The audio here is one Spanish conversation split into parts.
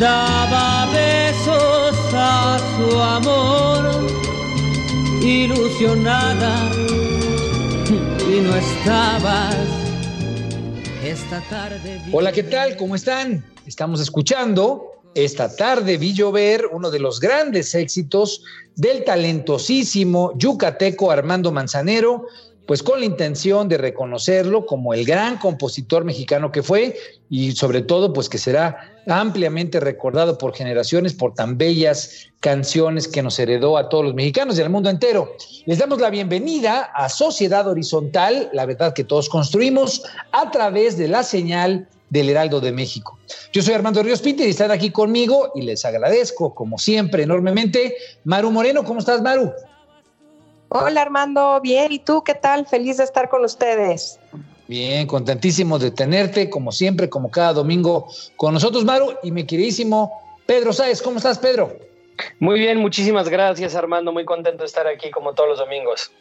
daba besos a su amor, ilusionada, y no estabas esta tarde. Hola, ¿qué tal? ¿Cómo están? Estamos escuchando esta tarde vi llover uno de los grandes éxitos del talentosísimo yucateco Armando Manzanero, pues con la intención de reconocerlo como el gran compositor mexicano que fue y sobre todo pues que será ampliamente recordado por generaciones por tan bellas canciones que nos heredó a todos los mexicanos y al mundo entero. Les damos la bienvenida a Sociedad Horizontal, la verdad que todos construimos a través de la señal del Heraldo de México. Yo soy Armando Ríos Pinter y están aquí conmigo y les agradezco, como siempre, enormemente. Maru Moreno, ¿cómo estás, Maru? Hola Armando, bien, ¿y tú qué tal? Feliz de estar con ustedes. Bien, contentísimo de tenerte, como siempre, como cada domingo con nosotros, Maru, y mi queridísimo Pedro Sáez. ¿Cómo estás, Pedro? Muy bien, muchísimas gracias Armando, muy contento de estar aquí como todos los domingos.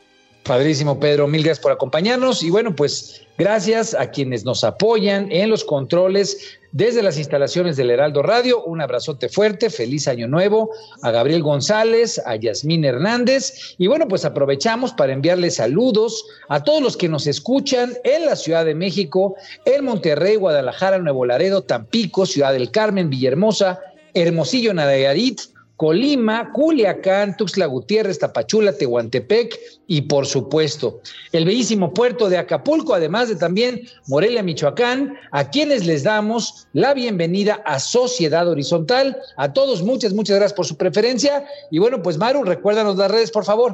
Padrísimo, Pedro. Mil gracias por acompañarnos. Y bueno, pues gracias a quienes nos apoyan en los controles desde las instalaciones del Heraldo Radio. Un abrazote fuerte, feliz año nuevo a Gabriel González, a Yasmín Hernández. Y bueno, pues aprovechamos para enviarles saludos a todos los que nos escuchan en la Ciudad de México, en Monterrey, Guadalajara, Nuevo Laredo, Tampico, Ciudad del Carmen, Villahermosa, Hermosillo, Nayarit, Colima, Culiacán, Tuxtla Gutiérrez, Tapachula, Tehuantepec y por supuesto el bellísimo puerto de Acapulco, además de también Morelia, Michoacán, a quienes les damos la bienvenida a Sociedad Horizontal. A todos, muchas, muchas gracias por su preferencia. Y bueno, pues Maru, recuérdanos las redes, por favor.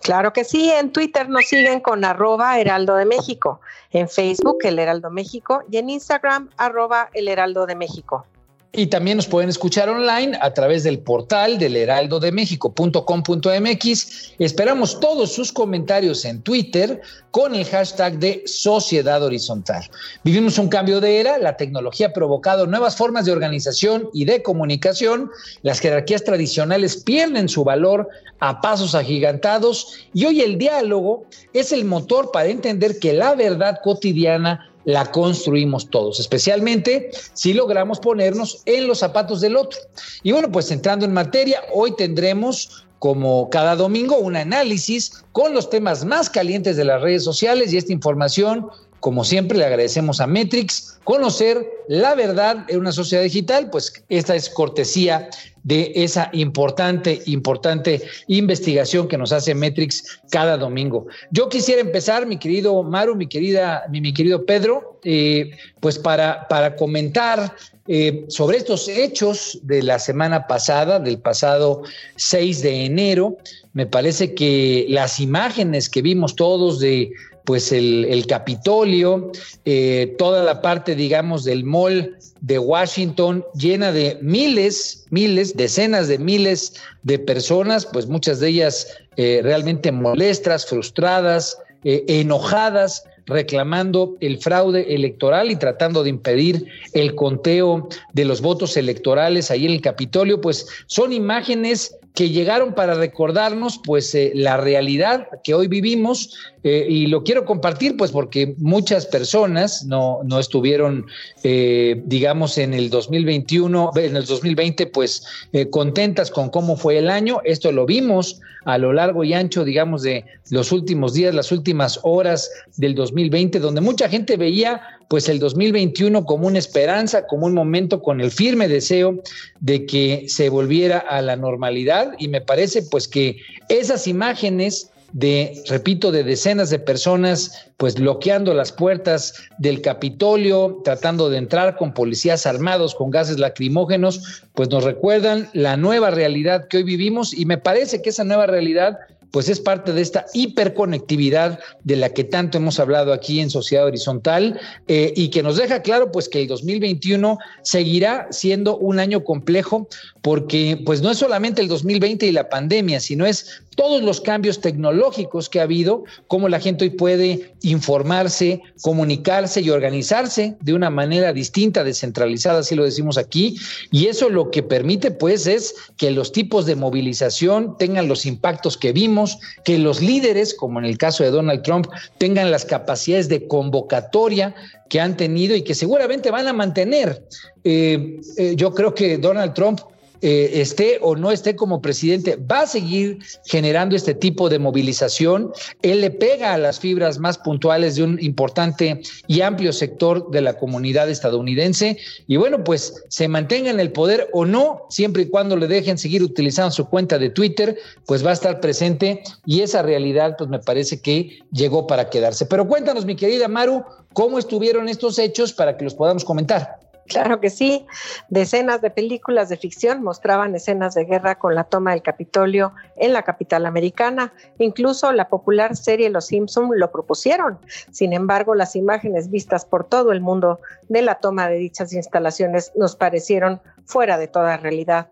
Claro que sí, en Twitter nos siguen con arroba Heraldo de México, en Facebook El Heraldo México y en Instagram arroba El Heraldo de México. Y también nos pueden escuchar online a través del portal del heraldodemexico.com.mx. Esperamos todos sus comentarios en Twitter con el hashtag de Sociedad Horizontal. Vivimos un cambio de era, la tecnología ha provocado nuevas formas de organización y de comunicación, las jerarquías tradicionales pierden su valor a pasos agigantados y hoy el diálogo es el motor para entender que la verdad cotidiana la construimos todos, especialmente si logramos ponernos en los zapatos del otro. Y bueno, pues entrando en materia, hoy tendremos como cada domingo un análisis con los temas más calientes de las redes sociales y esta información, como siempre, le agradecemos a Metrix conocer la verdad en una sociedad digital, pues esta es cortesía de esa importante, importante investigación que nos hace Metrix cada domingo. Yo quisiera empezar, mi querido Maru, mi querida, mi, querido Pedro, eh, pues para, para comentar eh, sobre estos hechos de la semana pasada, del pasado 6 de enero. Me parece que las imágenes que vimos todos de pues el, Capitolio, eh, toda la parte, digamos, del mall de Washington llena de miles, miles, decenas de miles de personas, pues muchas de ellas eh, realmente molestas, frustradas, eh, enojadas, reclamando el fraude electoral y tratando de impedir el conteo de los votos electorales ahí en el Capitolio, pues son imágenes que llegaron para recordarnos pues eh, la realidad que hoy vivimos eh, y lo quiero compartir pues porque muchas personas no, no estuvieron eh, digamos en el 2021, en el 2020 pues contentas con cómo fue el año, esto lo vimos a lo largo y ancho digamos de los últimos días, las últimas horas del 2020 donde mucha gente veía pues el 2021 como una esperanza, como un momento con el firme deseo de que se volviera a la normalidad. Y me parece pues que esas imágenes de, repito, de decenas de personas pues bloqueando las puertas del Capitolio, tratando de entrar con policías armados, con gases lacrimógenos, pues nos recuerdan la nueva realidad que hoy vivimos. Y me parece que esa nueva realidad pues es parte de esta hiperconectividad de la que tanto hemos hablado aquí en Sociedad Horizontal eh, y que nos deja claro pues que el 2021 seguirá siendo un año complejo porque pues no es solamente el 2020 y la pandemia, sino es todos los cambios tecnológicos que ha habido, cómo la gente hoy puede informarse, comunicarse y organizarse de una manera distinta, descentralizada, así lo decimos aquí, y eso lo que permite pues es que los tipos de movilización tengan los impactos que vimos, que los líderes, como en el caso de Donald Trump, tengan las capacidades de convocatoria que han tenido y que seguramente van a mantener. Eh, eh, yo creo que Donald Trump eh, esté o no esté como presidente, va a seguir generando este tipo de movilización. Él le pega a las fibras más puntuales de un importante y amplio sector de la comunidad estadounidense. Y bueno, pues se mantenga en el poder o no, siempre y cuando le dejen seguir utilizando su cuenta de Twitter, pues va a estar presente y esa realidad pues me parece que llegó para quedarse. Pero cuéntanos, mi querida Maru, cómo estuvieron estos hechos para que los podamos comentar. Claro que sí. Decenas de películas de ficción mostraban escenas de guerra con la toma del Capitolio en la capital americana. Incluso la popular serie Los Simpson lo propusieron. Sin embargo, las imágenes vistas por todo el mundo de la toma de dichas instalaciones nos parecieron fuera de toda realidad.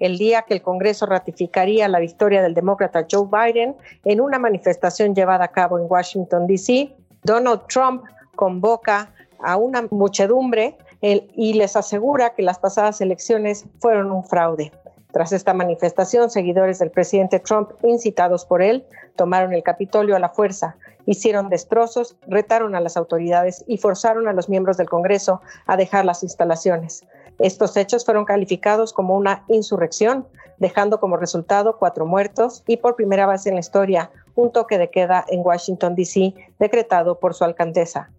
El día que el Congreso ratificaría la victoria del demócrata Joe Biden en una manifestación llevada a cabo en Washington, D.C., Donald Trump convoca a una muchedumbre y les asegura que las pasadas elecciones fueron un fraude. Tras esta manifestación, seguidores del presidente Trump, incitados por él, tomaron el Capitolio a la fuerza, hicieron destrozos, retaron a las autoridades y forzaron a los miembros del Congreso a dejar las instalaciones. Estos hechos fueron calificados como una insurrección, dejando como resultado cuatro muertos y por primera vez en la historia un toque de queda en Washington, D.C., decretado por su alcaldesa.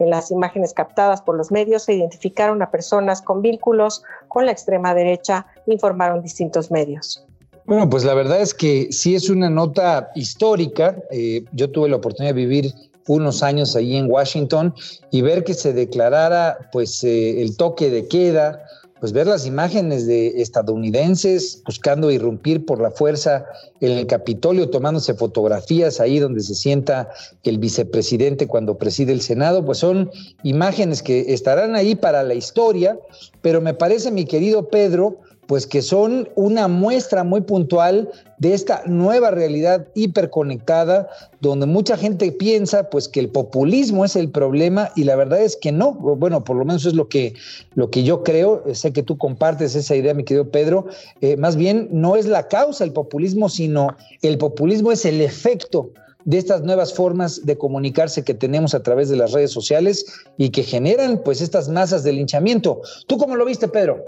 En las imágenes captadas por los medios se identificaron a personas con vínculos con la extrema derecha, informaron distintos medios. Bueno, pues la verdad es que sí es una nota histórica. Eh, yo tuve la oportunidad de vivir unos años allí en Washington y ver que se declarara pues eh, el toque de queda, pues ver las imágenes de estadounidenses buscando irrumpir por la fuerza en el Capitolio, tomándose fotografías ahí donde se sienta el vicepresidente cuando preside el Senado, pues son imágenes que estarán ahí para la historia, pero me parece, mi querido Pedro, pues que son una muestra muy puntual de esta nueva realidad hiperconectada, donde mucha gente piensa pues que el populismo es el problema y la verdad es que no, bueno, por lo menos es lo que, lo que yo creo, sé que tú compartes esa idea, mi querido Pedro, eh, más bien no es la causa el populismo, sino el populismo es el efecto de estas nuevas formas de comunicarse que tenemos a través de las redes sociales y que generan pues estas masas de linchamiento. ¿Tú cómo lo viste, Pedro?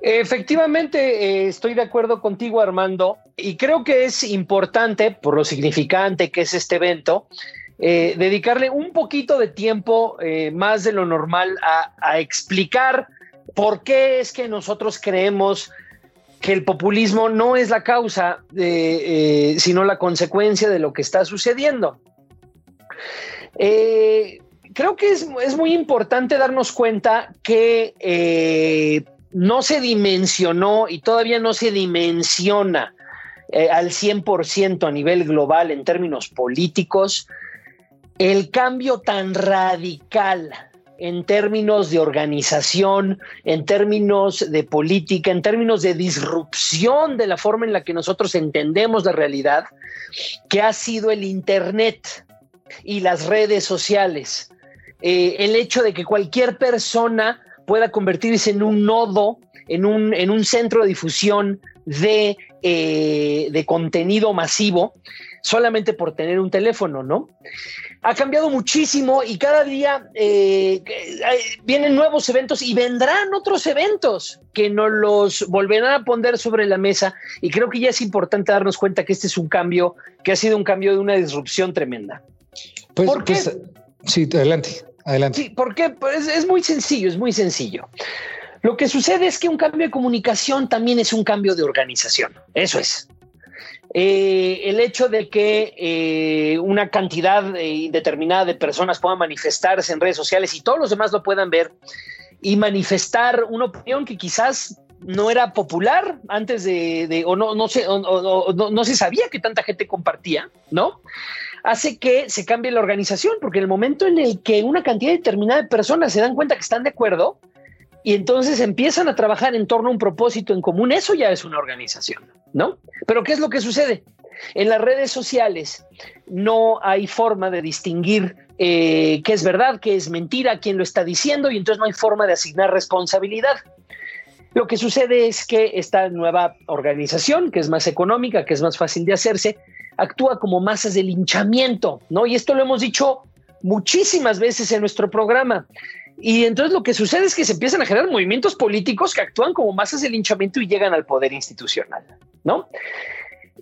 Efectivamente, eh, estoy de acuerdo contigo, Armando, y creo que es importante, por lo significante que es este evento, eh, dedicarle un poquito de tiempo eh, más de lo normal a, explicar por qué es que nosotros creemos que el populismo no es la causa, sino la consecuencia de lo que está sucediendo. creo que es, es, muy importante darnos cuenta que no se dimensionó y todavía no se dimensiona eh, al 100% a nivel global en términos políticos el cambio tan radical en términos de organización, en términos de política, en términos de disrupción de la forma en la que nosotros entendemos la realidad, que ha sido el Internet y las redes sociales. Eh, el hecho de que cualquier persona pueda convertirse en un nodo, en un, en un centro de difusión de, eh, de contenido masivo, solamente por tener un teléfono, ¿no? ha cambiado muchísimo y cada día eh, vienen nuevos eventos y vendrán otros eventos que nos los volverán a poner sobre la mesa y creo que ya es importante darnos cuenta que este es un cambio, que ha sido un cambio de una disrupción tremenda. Pues, ¿Por qué? Pues, sí, adelante, adelante. Sí, porque pues, es muy sencillo, es muy sencillo. Lo que sucede es que un cambio de comunicación también es un cambio de organización. Eso es. Eh, el hecho de que eh, una cantidad eh, determinada de personas puedan manifestarse en redes sociales y todos los demás lo puedan ver y manifestar una opinión que quizás no era popular antes de, o no, no, se, no, se sabía que tanta gente compartía, ¿no? Hace que se cambie la organización, porque en el momento en el que una cantidad determinada de personas se dan cuenta que están de acuerdo, y entonces empiezan a trabajar en torno a un propósito en común, eso ya es una organización, ¿no? Pero ¿qué es lo que sucede? En las redes sociales no hay forma de distinguir eh, qué es verdad, qué es mentira, quién lo está diciendo y entonces no hay forma de asignar responsabilidad. Lo que sucede es que esta nueva organización, que es más económica, que es más fácil de hacerse, actúa como masas de linchamiento, ¿no? Y esto lo hemos dicho muchísimas veces en nuestro programa. Y entonces lo que sucede es que se empiezan a generar movimientos políticos que actúan como masas de linchamiento y llegan al poder institucional, ¿no?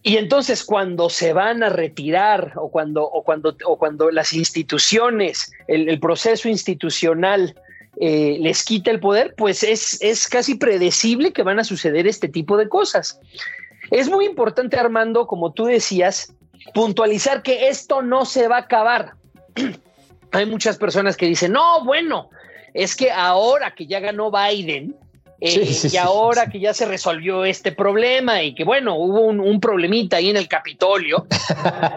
Y entonces cuando se van a retirar o cuando, o cuando, o cuando las instituciones, el, proceso institucional eh, les quita el poder, pues es, es casi predecible que van a suceder este tipo de cosas. Es muy importante, Armando, como tú decías, puntualizar que esto no se va a acabar. Hay muchas personas que dicen, no, bueno, es que ahora que ya ganó Biden, eh, y ahora que ya se resolvió este problema y que bueno, hubo un, problemita ahí en el Capitolio,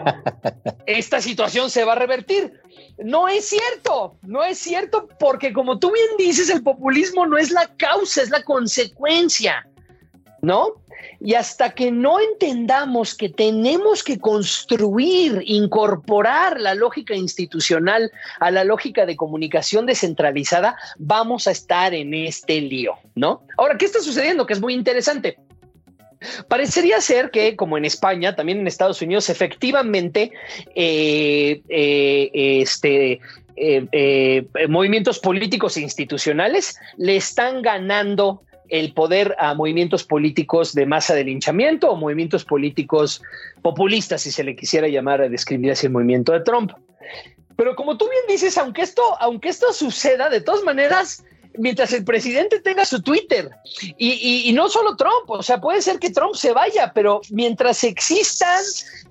esta situación se va a revertir. No es cierto, no es cierto, porque como tú bien dices, el populismo no es la causa, es la consecuencia, ¿no? Y hasta que no entendamos que tenemos que construir, incorporar la lógica institucional a la lógica de comunicación descentralizada, vamos a estar en este lío, ¿no? Ahora, ¿qué está sucediendo? Que es muy interesante. Parecería ser que, como en España, también en Estados Unidos, efectivamente, eh, eh, este, eh, movimientos políticos e institucionales le están ganando el poder a movimientos políticos de masa de linchamiento o movimientos políticos populistas, si se le quisiera llamar a describir así el movimiento de Trump. Pero como tú bien dices, aunque esto, aunque esto suceda, de todas maneras, mientras el presidente tenga su Twitter y, no solo Trump, o sea, puede ser que Trump se vaya, pero mientras existan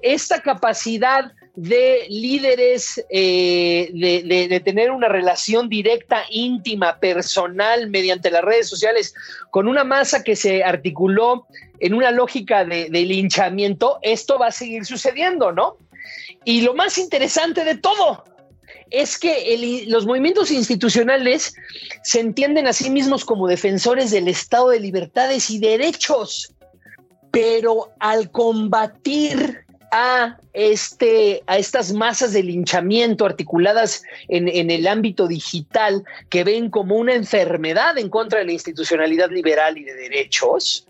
esta capacidad de líderes, eh, de, tener una relación directa, íntima, personal, mediante las redes sociales, con una masa que se articuló en una lógica de, linchamiento, esto va a seguir sucediendo, ¿no? Y lo más interesante de todo es que los movimientos institucionales se entienden a sí mismos como defensores del Estado de libertades y derechos, pero al combatir a, este, a estas masas de linchamiento articuladas en, el ámbito digital que ven como una enfermedad en contra de la institucionalidad liberal y de derechos,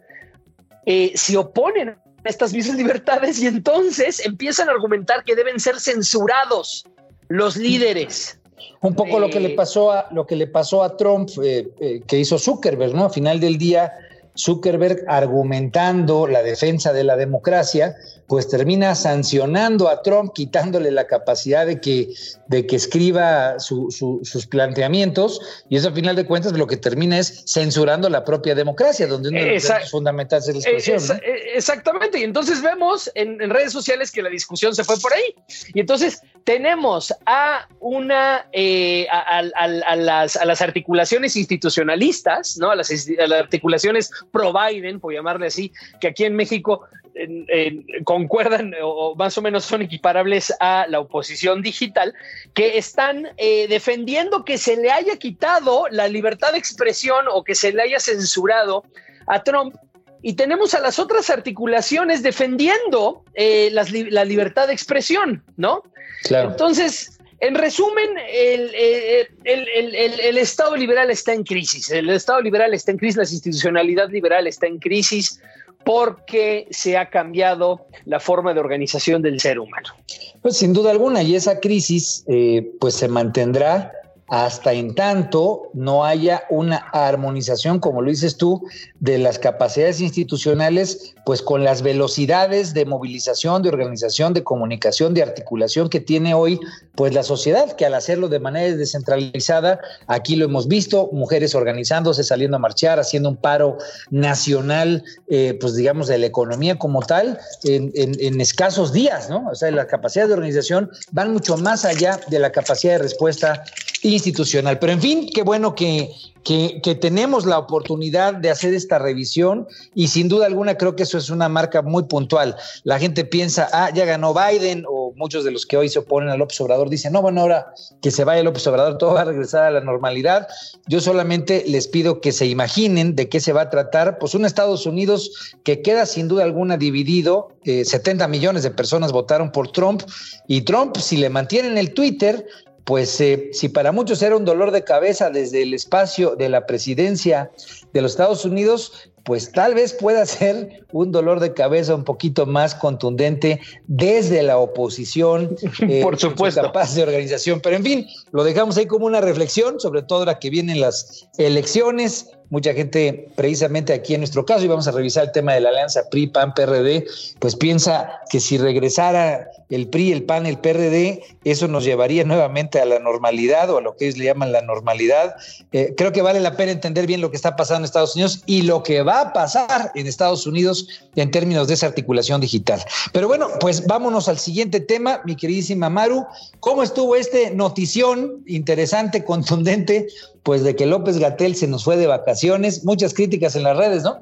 eh, se oponen a estas mismas libertades y entonces empiezan a argumentar que deben ser censurados los líderes. Un poco lo que le eh, pasó a lo que le pasó a Trump, eh, que hizo Zuckerberg, ¿no? A final del día, Zuckerberg argumentando la defensa de la democracia, pues termina sancionando a Trump, quitándole la capacidad de que, de que escriba sus planteamientos, y eso al final de cuentas lo que termina es censurando la propia democracia, donde uno de los fundamental es la expresión. Eh, exactamente, y entonces vemos en, redes sociales que la discusión se fue por ahí, y entonces tenemos a una eh, a, las, articulaciones institucionalistas, ¿no? A las, articulaciones pro Biden, por llamarle así, que aquí en México concuerdan o más o menos son equiparables a la oposición digital, que están eh, defendiendo que se le haya quitado la libertad de expresión o que se le haya censurado a Trump. Y tenemos a las otras articulaciones defendiendo eh, la libertad de expresión, ¿no? Claro. Entonces, en resumen, el, el, Estado liberal está en crisis. El Estado liberal está en crisis, la institucionalidad liberal está en crisis porque se ha cambiado la forma de organización del ser humano. Pues sin duda alguna, y esa crisis eh, pues se mantendrá hasta en tanto no haya una armonización, como lo dices tú, de las capacidades institucionales, pues con las velocidades de movilización, de organización, de comunicación, de articulación que tiene hoy, pues la sociedad, que al hacerlo de manera descentralizada, aquí lo hemos visto, mujeres organizándose, saliendo a marchar, haciendo un paro nacional, eh, pues digamos, de la economía como tal, en, en escasos días, ¿no? O sea, las capacidades de organización van mucho más allá de la capacidad de respuesta institucional. Pero en fin, qué bueno que, que, tenemos la oportunidad de hacer esta revisión y sin duda alguna creo que eso es una marca muy puntual. La gente piensa, ah, ya ganó Biden o muchos de los que hoy se oponen al López Obrador dicen, no, bueno, ahora que se vaya López Obrador todo va a regresar a la normalidad. Yo solamente les pido que se imaginen de qué se va a tratar, pues un Estados Unidos que queda sin duda alguna dividido, 70 eh, millones de personas votaron por Trump y Trump si le mantienen el Twitter pues eh, si para muchos era un dolor de cabeza desde el espacio de la presidencia de los Estados Unidos, pues tal vez pueda ser un dolor de cabeza un poquito más contundente desde la oposición, eh, por supuesto, capaz de organización. Pero en fin, lo dejamos ahí como una reflexión, sobre todo ahora que vienen las elecciones mucha gente, precisamente aquí en nuestro caso, y vamos a revisar el tema de la alianza PRI, PAN, PRD, pues piensa que si regresara el PRI, el PAN, el PRD, eso nos llevaría nuevamente a la normalidad o a lo que ellos le llaman la normalidad. Eh, creo que vale la pena entender bien lo que está pasando en Estados Unidos y lo que va a pasar en Estados Unidos en términos de esa articulación digital. Pero bueno, pues vámonos al siguiente tema, mi queridísima Maru. ¿Cómo estuvo este notición interesante, contundente pues de que López Gatel se nos fue de vacaciones, muchas críticas en las redes, ¿no?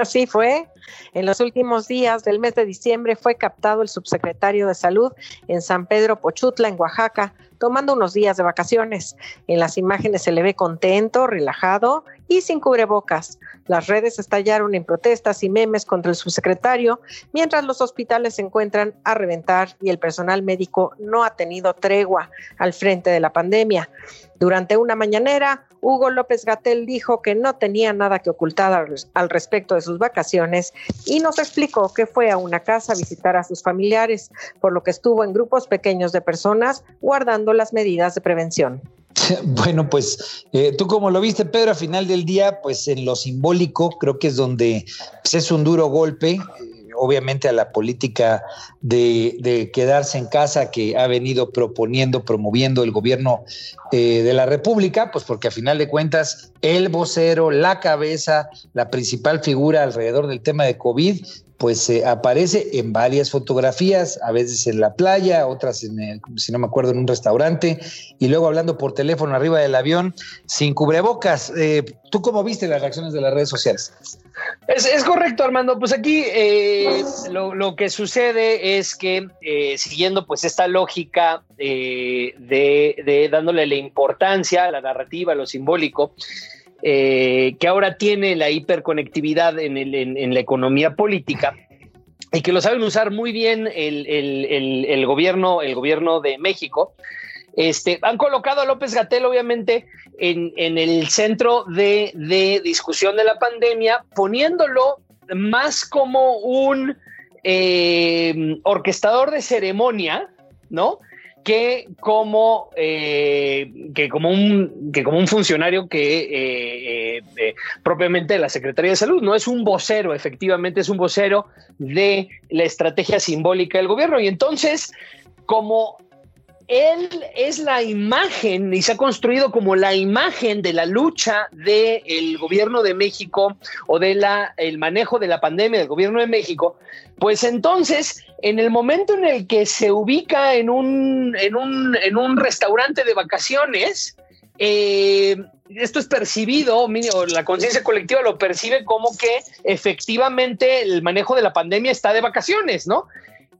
Así fue. En los últimos días del mes de diciembre fue captado el subsecretario de Salud en San Pedro Pochutla, en Oaxaca, tomando unos días de vacaciones. En las imágenes se le ve contento, relajado y sin cubrebocas. Las redes estallaron en protestas y memes contra el subsecretario, mientras los hospitales se encuentran a reventar y el personal médico no ha tenido tregua al frente de la pandemia. Durante una mañanera, Hugo López Gatel dijo que no tenía nada que ocultar al respecto de sus vacaciones y nos explicó que fue a una casa a visitar a sus familiares, por lo que estuvo en grupos pequeños de personas guardando las medidas de prevención. Bueno, pues eh, tú como lo viste, Pedro, a final del día, pues en lo simbólico creo que es donde pues, es un duro golpe obviamente a la política de, quedarse en casa que ha venido proponiendo, promoviendo el gobierno eh, de la República, pues porque a final de cuentas el vocero, la cabeza, la principal figura alrededor del tema de COVID, pues eh, aparece en varias fotografías, a veces en la playa, otras en si no me acuerdo, en un restaurante, y luego hablando por teléfono arriba del avión, sin cubrebocas. Eh, ¿Tú cómo viste las reacciones de las redes sociales? Es, correcto, Armando. Pues aquí eh, lo, que sucede es que siguiendo pues esta lógica de, dándole la importancia a la narrativa, a lo simbólico, eh, que ahora tiene la hiperconectividad en, la economía política y que lo saben usar muy bien el, gobierno, el gobierno de México. Este, han colocado a López Gatel, obviamente, en, el centro de, discusión de la pandemia, poniéndolo más como un eh, orquestador de ceremonia, ¿no? Que como, eh, que como, un, que como un funcionario que eh, eh, propiamente de la Secretaría de Salud. No es un vocero, efectivamente es un vocero de la estrategia simbólica del gobierno. Y entonces, como él es la imagen y se ha construido como la imagen de la lucha del gobierno de México o del el manejo de la pandemia del gobierno de México, pues entonces en el momento en el que se ubica en un, en un, restaurante de vacaciones, eh, esto es percibido, la conciencia colectiva lo percibe como que efectivamente el manejo de la pandemia está de vacaciones, ¿no?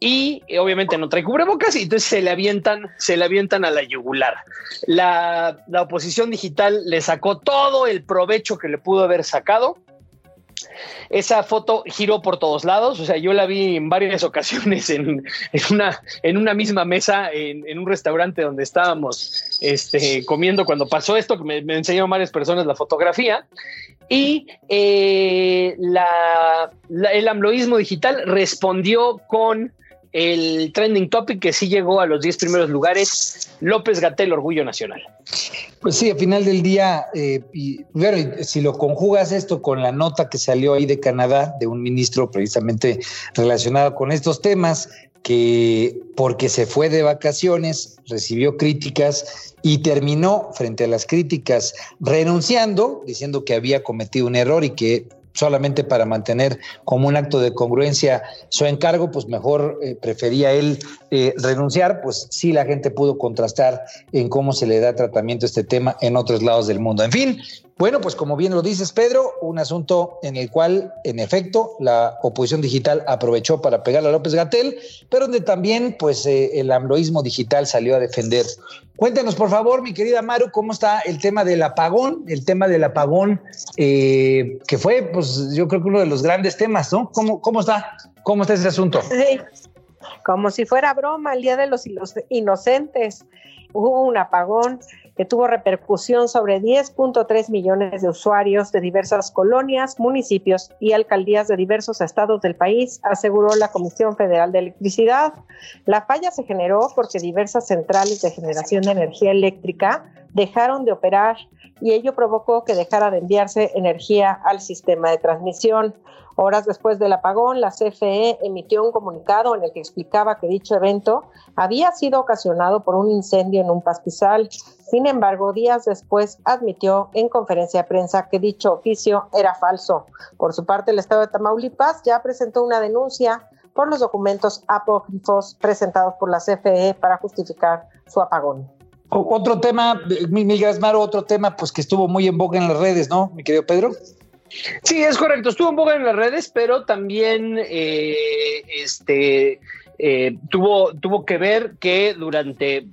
y eh, obviamente no trae cubrebocas y entonces se le avientan, se le avientan a la yugular. La, la, oposición digital le sacó todo el provecho que le pudo haber sacado esa foto giró por todos lados, o sea, yo la vi en varias ocasiones en, una, en una misma mesa en, un restaurante donde estábamos este, comiendo cuando pasó esto, que me, me enseñaron varias personas la fotografía. Y eh, el amloísmo digital respondió con el trending topic que sí llegó a los 10 primeros lugares, López Gatel, Orgullo Nacional. Pues sí, al final del día, eh, y bueno, si lo conjugas esto con la nota que salió ahí de Canadá, de un ministro precisamente relacionado con estos temas, que porque se fue de vacaciones, recibió críticas y terminó frente a las críticas renunciando, diciendo que había cometido un error y que solamente para mantener como un acto de congruencia su encargo, pues mejor eh, prefería él eh, renunciar, pues sí la gente pudo contrastar en cómo se le da tratamiento a este tema en otros lados del mundo. En fin, bueno, pues como bien lo dices, Pedro, un asunto en el cual, en efecto, la oposición digital aprovechó para pegarle a López Gatel, pero donde también, pues, eh, el ambroísmo digital salió a defender. Cuéntanos, por favor, mi querida Maru, cómo está el tema del apagón, el tema del apagón, eh, que fue, pues, yo creo que uno de los grandes temas, ¿no? ¿Cómo, cómo está? ¿Cómo está ese asunto? Sí, como si fuera broma, el Día de los Inocentes. Hubo un apagón que tuvo repercusión sobre 10.3 millones de usuarios de diversas colonias, municipios y alcaldías de diversos estados del país, aseguró la Comisión Federal de Electricidad. La falla se generó porque diversas centrales de generación de energía eléctrica dejaron de operar y ello provocó que dejara de enviarse energía al sistema de transmisión. Horas después del apagón, la CFE emitió un comunicado en el que explicaba que dicho evento había sido ocasionado por un incendio en un pastizal. Sin embargo, días después admitió en conferencia de prensa que dicho oficio era falso. Por su parte, el Estado de Tamaulipas ya presentó una denuncia por los documentos apócrifos presentados por la CFE para justificar su apagón. Otro tema, Miguel Gasmaro, otro tema pues que estuvo muy en boga en las redes, ¿no, mi querido Pedro? Sí, es correcto. Estuvo un poco en las redes, pero también eh, este, eh, tuvo, tuvo que ver que durante,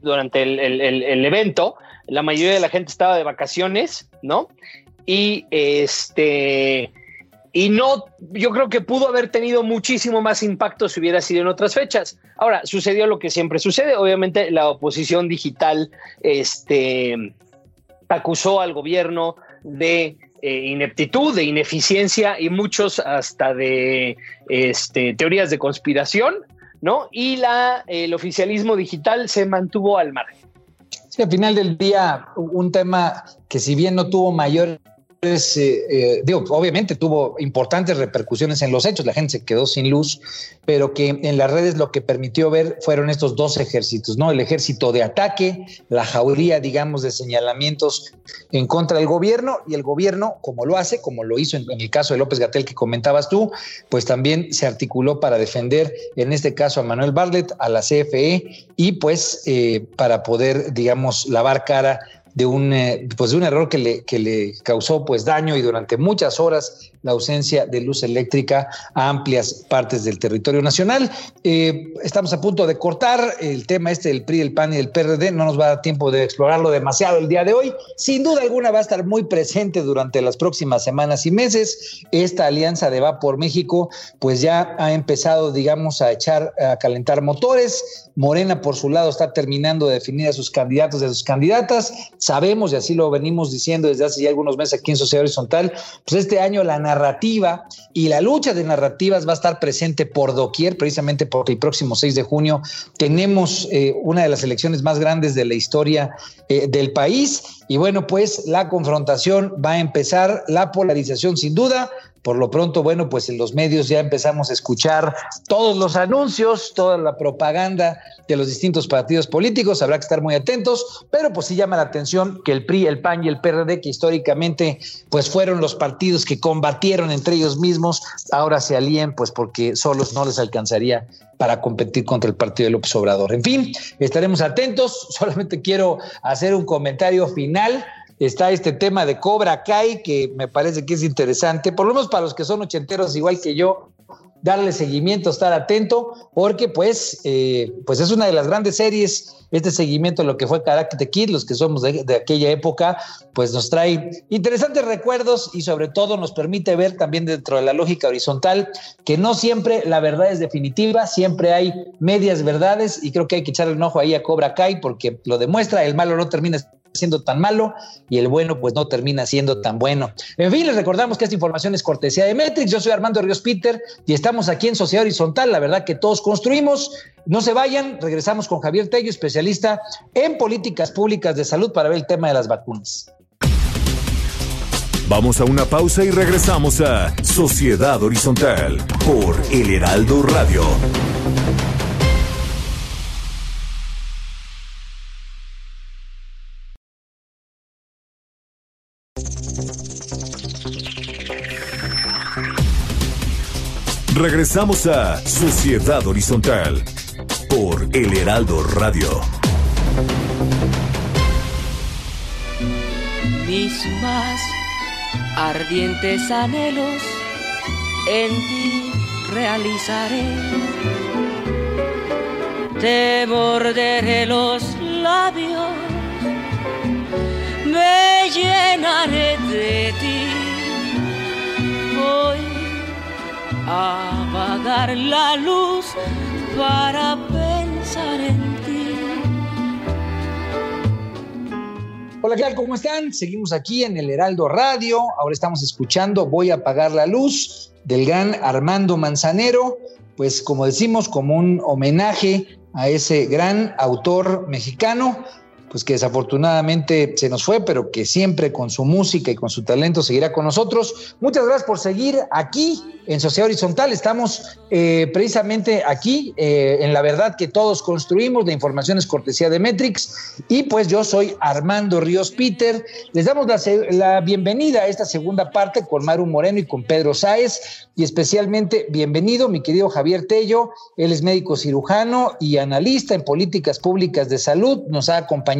durante el, evento la mayoría de la gente estaba de vacaciones, ¿no? Y este. Y no, yo creo que pudo haber tenido muchísimo más impacto si hubiera sido en otras fechas. Ahora, sucedió lo que siempre sucede. Obviamente, la oposición digital este, acusó al gobierno de eh, ineptitud, de ineficiencia y muchos hasta de este, teorías de conspiración, ¿no? Y la, el oficialismo digital se mantuvo al margen. Sí, al final del día, un tema que si bien no tuvo mayor eh, eh, digo, obviamente tuvo importantes repercusiones en los hechos, la gente se quedó sin luz, pero que en las redes lo que permitió ver fueron estos dos ejércitos, ¿no? El ejército de ataque, la jauría, digamos, de señalamientos en contra del gobierno y el gobierno, como lo hace, como lo hizo en, el caso de López Gatel que comentabas tú, pues también se articuló para defender, en este caso, a Manuel Barlet, a la CFE y pues eh, para poder, digamos, lavar cara de un, eh, pues de un error que le, que le causó pues daño y durante muchas horas la ausencia de luz eléctrica a amplias partes del territorio nacional. Eh, estamos a punto de cortar el tema este del PRI, el PAN y el PRD. No nos va a dar tiempo de explorarlo demasiado el día de hoy. Sin duda alguna va a estar muy presente durante las próximas semanas y meses. Esta alianza de Va por México pues ya ha empezado, digamos, a echar, a calentar motores. Morena, por su lado, está terminando de definir a sus candidatos y a sus candidatas. Sabemos, y así lo venimos diciendo desde hace ya algunos meses aquí en Sociedad Horizontal, pues este año la narrativa y la lucha de narrativas va a estar presente por doquier, precisamente porque el próximo 6 de junio tenemos eh, una de las elecciones más grandes de la historia eh, del país. Y bueno, pues la confrontación va a empezar, la polarización sin duda, por lo pronto, bueno, pues en los medios ya empezamos a escuchar todos los anuncios, toda la propaganda de los distintos partidos políticos, habrá que estar muy atentos, pero pues sí llama la atención que el PRI, el PAN y el PRD, que históricamente pues fueron los partidos que combatieron entre ellos mismos, ahora se alíen pues porque solos no les alcanzaría para competir contra el partido de López Obrador. En fin, estaremos atentos, solamente quiero hacer un comentario final está este tema de Cobra Kai, que me parece que es interesante, por lo menos para los que son ochenteros igual que yo, darle seguimiento, estar atento, porque pues, eh, pues es una de las grandes series, este seguimiento de lo que fue Karate Kid, los que somos de, de, aquella época, pues nos trae interesantes recuerdos y sobre todo nos permite ver también dentro de la lógica horizontal que no siempre la verdad es definitiva, siempre hay medias verdades y creo que hay que echarle un ojo ahí a Cobra Kai porque lo demuestra, el malo no termina siendo tan malo y el bueno pues no termina siendo tan bueno. En fin, les recordamos que esta información es cortesía de Metrix. Yo soy Armando Ríos Peter y estamos aquí en Sociedad Horizontal, la verdad que todos construimos. No se vayan, regresamos con Javier Tello, especialista en políticas públicas de salud para ver el tema de las vacunas. Vamos a una pausa y regresamos a Sociedad Horizontal por El Heraldo Radio. Regresamos a Sociedad Horizontal por El Heraldo Radio. Mis más ardientes anhelos en ti realizaré. Te morderé los labios, me llenaré de ti. Voy apagar la luz para pensar en ti. Hola, ¿qué? ¿Cómo están? Seguimos aquí en el Heraldo Radio. Ahora estamos escuchando Voy a apagar la luz del gran Armando Manzanero. Pues como decimos, como un homenaje a ese gran autor mexicano, pues que desafortunadamente se nos fue, pero que siempre con su música y con su talento seguirá con nosotros. Muchas gracias por seguir aquí en Sociedad Horizontal. Estamos eh, precisamente aquí eh, en la verdad que todos construimos. La información es cortesía de Metrix. Y pues yo soy Armando Ríos Peter. Les damos la, la bienvenida a esta segunda parte con Maru Moreno y con Pedro Sáez. Y especialmente bienvenido mi querido Javier Tello. Él es médico cirujano y analista en políticas públicas de salud. Nos ha acompañado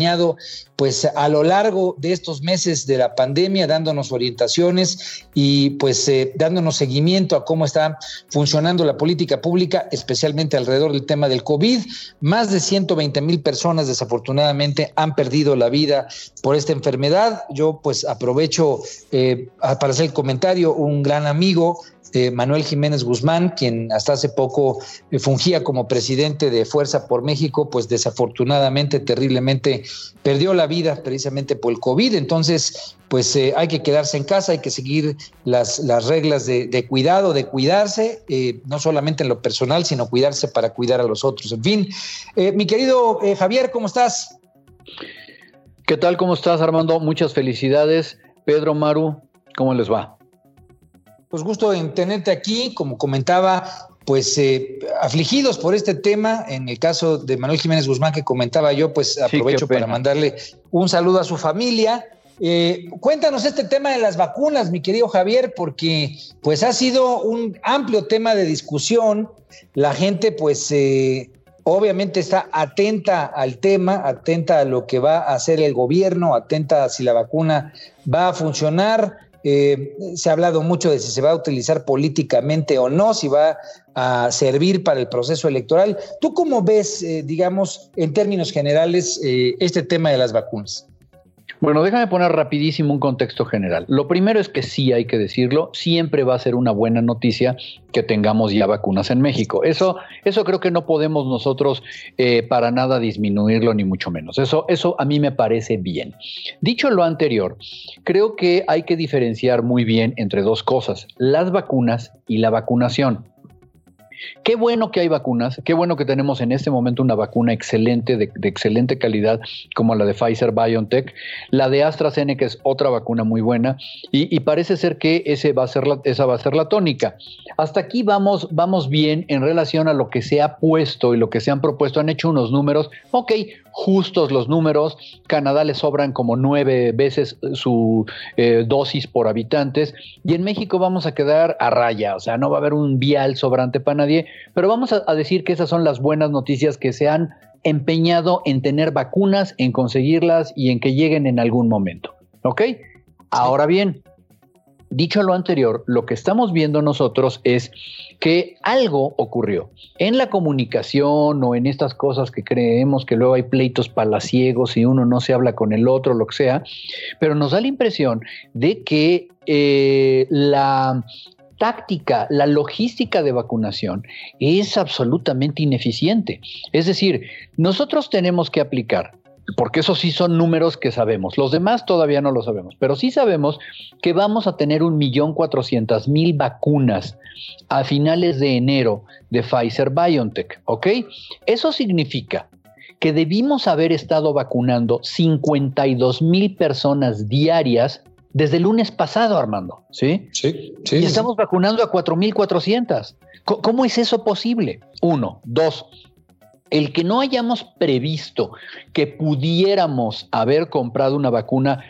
pues a lo largo de estos meses de la pandemia, dándonos orientaciones y pues eh, dándonos seguimiento a cómo está funcionando la política pública, especialmente alrededor del tema del COVID. Más de 120 mil personas desafortunadamente han perdido la vida por esta enfermedad. Yo pues aprovecho eh, para hacer el comentario, un gran amigo eh, Manuel Jiménez Guzmán, quien hasta hace poco eh, fungía como presidente de Fuerza por México, pues desafortunadamente, terriblemente, perdió la vida precisamente por el COVID. Entonces, pues eh, hay que quedarse en casa, hay que seguir las, las reglas de, de cuidado, de cuidarse, no solamente en lo personal, sino cuidarse para cuidar a los otros. En fin, mi querido Javier, ¿cómo estás? ¿Qué tal? ¿Cómo estás, Armando? Muchas felicidades. Pedro Maru, ¿cómo les va? Pues gusto en tenerte aquí, como comentaba, pues eh, afligidos por este tema. En el caso de Manuel Jiménez Guzmán que comentaba yo, pues aprovecho para mandarle un saludo a su familia. Eh, cuéntanos este tema de las vacunas, mi querido Javier, porque pues ha sido un amplio tema de discusión. La gente pues eh, obviamente está atenta al tema, atenta a lo que va a hacer el gobierno, atenta a si la vacuna va a funcionar. Eh, se ha hablado mucho de si se va a utilizar políticamente o no, si va a servir para el proceso electoral. ¿Tú cómo ves, eh, digamos, en términos generales, eh, este tema de las vacunas? Bueno, déjame poner rapidísimo un contexto general. Lo primero es que sí hay que decirlo, siempre va a ser una buena noticia que tengamos ya vacunas en México. Eso, eso creo que no podemos nosotros eh, para nada disminuirlo ni mucho menos. Eso, eso a mí me parece bien. Dicho lo anterior, creo que hay que diferenciar muy bien entre dos cosas: las vacunas y la vacunación. Qué bueno que hay vacunas, qué bueno que tenemos en este momento una vacuna excelente, de, excelente calidad, como la de Pfizer BioNTech. La de AstraZeneca es otra vacuna muy buena y, parece ser que ese va a ser la, esa va a ser la tónica. Hasta aquí vamos, vamos bien en relación a lo que se ha puesto y lo que se han propuesto. Han hecho unos números, ok, justos los números. Canadá le sobran como nueve veces su eh, dosis por habitantes y en México vamos a quedar a raya, o sea, no va a haber un vial sobrante para nadie, pero vamos a, decir que esas son las buenas noticias que se han empeñado en tener vacunas, en conseguirlas y en que lleguen en algún momento. ¿Ok? Ahora bien, dicho lo anterior, lo que estamos viendo nosotros es que algo ocurrió en la comunicación o en estas cosas que creemos que luego hay pleitos palaciegos y uno no se habla con el otro, lo que sea, pero nos da la impresión de que eh, la táctica, la logística de vacunación es absolutamente ineficiente. Es decir, nosotros tenemos que aplicar porque esos sí son números que sabemos. Los demás todavía no lo sabemos, pero sí sabemos que vamos a tener un millón cuatrocientas mil vacunas a finales de enero de Pfizer BioNTech, ¿ok? Eso significa que debimos haber estado vacunando 52 mil personas diarias desde el lunes pasado, Armando, ¿sí? Sí, sí. Y estamos vacunando a 4.400. ¿Cómo es eso posible? Uno. Dos, el que no hayamos previsto que pudiéramos haber comprado una vacuna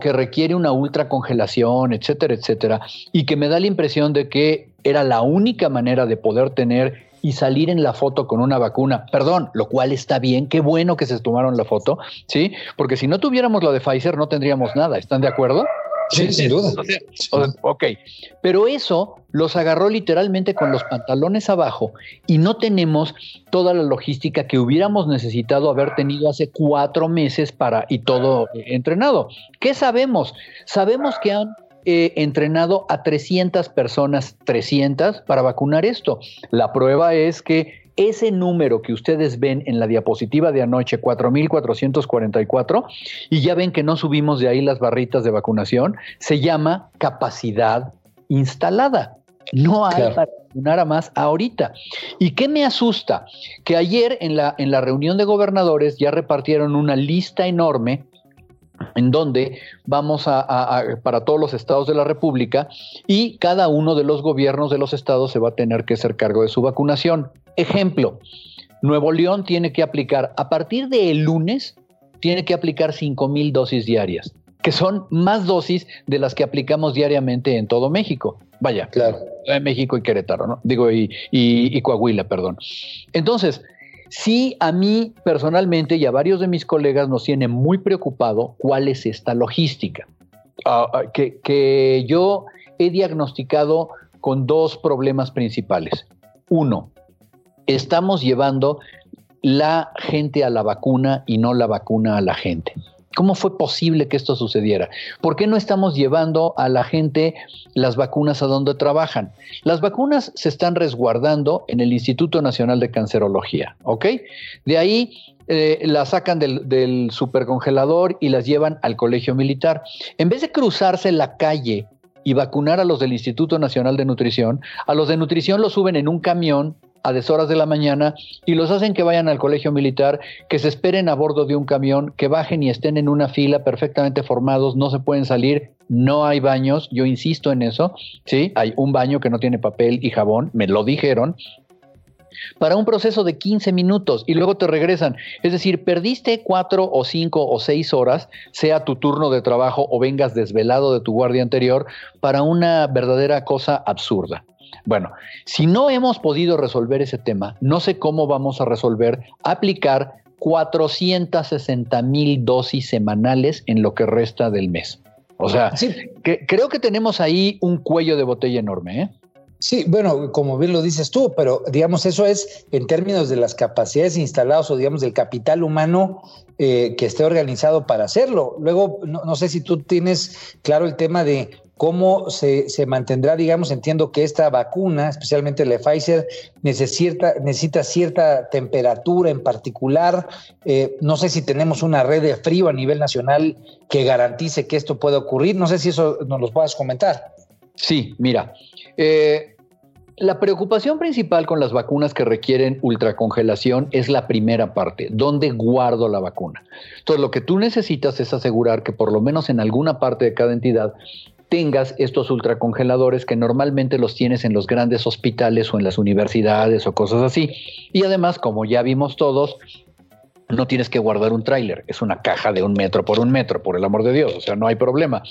que requiere una ultracongelación, etcétera, etcétera, y que me da la impresión de que era la única manera de poder tener y salir en la foto con una vacuna, perdón, lo cual está bien, qué bueno que se tomaron la foto, ¿sí? Porque si no tuviéramos la de Pfizer no tendríamos nada, ¿están de acuerdo? Sí, sin duda. ok, pero eso los agarró literalmente con los pantalones abajo y no tenemos toda la logística que hubiéramos necesitado haber tenido hace cuatro meses para y todo entrenado. ¿Qué sabemos? Sabemos que han eh, entrenado a 300 personas, 300 para vacunar esto. La prueba es que ese número que ustedes ven en la diapositiva de anoche, 4.444, y ya ven que no subimos de ahí las barritas de vacunación, se llama capacidad instalada. No hay para vacunar a más ahorita. ¿Y qué me asusta? Que ayer en la, en la reunión de gobernadores ya repartieron una lista enorme en donde vamos a, para todos los estados de la República y cada uno de los gobiernos de los estados se va a tener que hacer cargo de su vacunación. Ejemplo, Nuevo León tiene que aplicar, a partir del lunes, tiene que aplicar 5 mil dosis diarias, que son más dosis de las que aplicamos diariamente en todo México. Vaya, claro. En México y Querétaro, ¿no? Digo, y, y Coahuila, perdón. Entonces, Sí, a mí personalmente y a varios de mis colegas nos tiene muy preocupado cuál es esta logística. Ah, ah, que, que yo he diagnosticado con dos problemas principales. Uno, estamos llevando la gente a la vacuna y no la vacuna a la gente. ¿Cómo fue posible que esto sucediera? ¿Por qué no estamos llevando a la gente las vacunas a donde trabajan? Las vacunas se están resguardando en el Instituto Nacional de Cancerología, ¿ok? De ahí eh, las sacan del, del supercongelador y las llevan al colegio militar. En vez de cruzarse la calle y vacunar a los del Instituto Nacional de Nutrición, a los de nutrición los suben en un camión a deshoras de la mañana y los hacen que vayan al colegio militar, que se esperen a bordo de un camión, que bajen y estén en una fila perfectamente formados, no se pueden salir, no hay baños, yo insisto en eso, ¿sí? Hay un baño que no tiene papel y jabón, me lo dijeron, para un proceso de 15 minutos y luego te regresan. Es decir, perdiste cuatro o cinco o seis horas, sea tu turno de trabajo o vengas desvelado de tu guardia anterior, para una verdadera cosa absurda. Bueno, si no hemos podido resolver ese tema, no sé cómo vamos a resolver aplicar 460 mil dosis semanales en lo que resta del mes. O sea, que, creo que tenemos ahí un cuello de botella enorme. ¿eh? Sí, bueno, como bien lo dices tú, pero digamos, eso es en términos de las capacidades instaladas o digamos del capital humano eh, que esté organizado para hacerlo. Luego, no, sé si tú tienes claro el tema de cómo se, se, mantendrá, digamos, entiendo que esta vacuna, especialmente la de Pfizer, necesita, necesita cierta temperatura en particular. Eh, no sé si tenemos una red de frío a nivel nacional que garantice que esto pueda ocurrir. No sé si eso nos lo puedas comentar. Sí, mira. Eh, la preocupación principal con las vacunas que requieren ultracongelación es la primera parte, ¿dónde guardo la vacuna? Entonces, lo que tú necesitas es asegurar que por lo menos en alguna parte de cada entidad tengas estos ultracongeladores que normalmente los tienes en los grandes hospitales o en las universidades o cosas así. Y además, como ya vimos todos, no tienes que guardar un tráiler, es una caja de un metro por un metro, por el amor de Dios, o sea, no hay problema,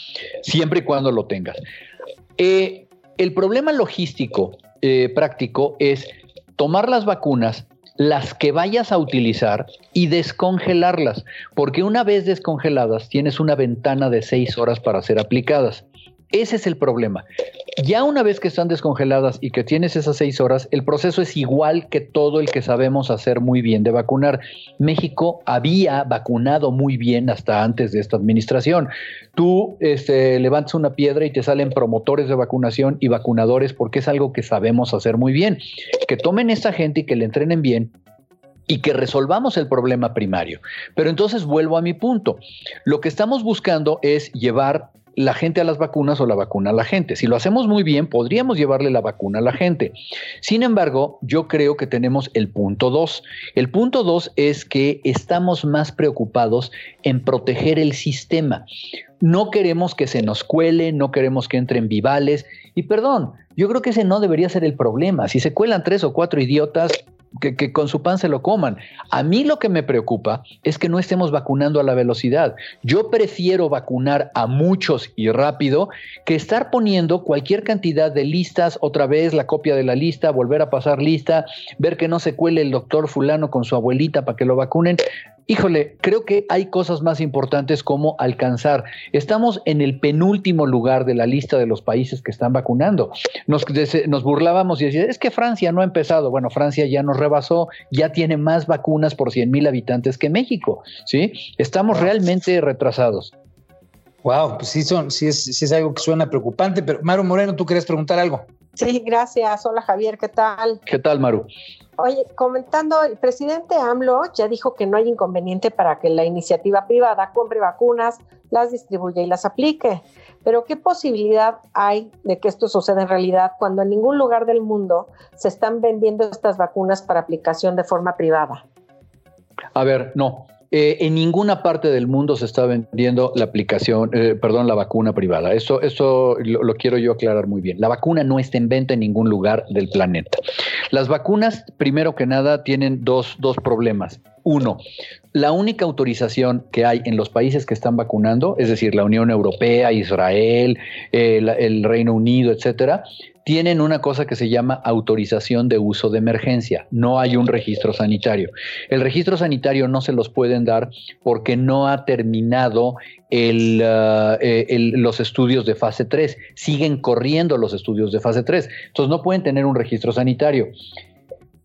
siempre y cuando lo tengas. Eh, el problema logístico eh, práctico es tomar las vacunas las que vayas a utilizar y descongelarlas, porque una vez descongeladas tienes una ventana de seis horas para ser aplicadas. Ese es el problema. Ya una vez que están descongeladas y que tienes esas seis horas, el proceso es igual que todo el que sabemos hacer muy bien de vacunar. México había vacunado muy bien hasta antes de esta administración. Tú este, levantas una piedra y te salen promotores de vacunación y vacunadores porque es algo que sabemos hacer muy bien. Que tomen esta gente y que le entrenen bien y que resolvamos el problema primario. Pero entonces vuelvo a mi punto. Lo que estamos buscando es llevar la gente a las vacunas o la vacuna a la gente. Si lo hacemos muy bien, podríamos llevarle la vacuna a la gente. Sin embargo, yo creo que tenemos el punto dos. El punto dos es que estamos más preocupados en proteger el sistema. No queremos que se nos cuele, no queremos que entren vivales. Y perdón, yo creo que ese no debería ser el problema. Si se cuelan tres o cuatro idiotas, que, con su pan se lo coman. A mí lo que me preocupa es que no estemos vacunando a la velocidad. Yo prefiero vacunar a muchos y rápido que estar poniendo cualquier cantidad de listas, otra vez la copia de la lista, volver a pasar lista, ver que no se cuele el doctor fulano con su abuelita para que lo vacunen. Híjole, creo que hay cosas más importantes como alcanzar. Estamos en el penúltimo lugar de la lista de los países que están vacunando. Nos, nos burlábamos y decíamos, es que Francia no ha empezado. Bueno, Francia ya nos rebasó, ya tiene más vacunas por 100 mil habitantes que México. ¿sí? Estamos realmente retrasados. Wow, pues sí, son, sí, es, sí es algo que suena preocupante, pero Maru Moreno, ¿tú querías preguntar algo? Sí, gracias. Hola Javier, ¿qué tal? ¿Qué tal, Maru? Oye, comentando, el presidente AMLO ya dijo que no hay inconveniente para que la iniciativa privada compre vacunas, las distribuya y las aplique. Pero ¿qué posibilidad hay de que esto suceda en realidad cuando en ningún lugar del mundo se están vendiendo estas vacunas para aplicación de forma privada? A ver, no. Eh, en ninguna parte del mundo se está vendiendo la aplicación, eh, perdón, la vacuna privada. Esto, esto lo, quiero yo aclarar muy bien. La vacuna no está en venta en ningún lugar del planeta. Las vacunas, primero que nada, tienen dos, dos problemas. Uno, la única autorización que hay en los países que están vacunando, es decir, la Unión Europea, Israel, el Reino Unido, etcétera, tienen una cosa que se llama autorización de uso de emergencia. No hay un registro sanitario. El registro sanitario no se los pueden dar porque no ha terminado uh, eh, los estudios de fase 3. Siguen corriendo los estudios de fase 3. Entonces no pueden tener un registro sanitario.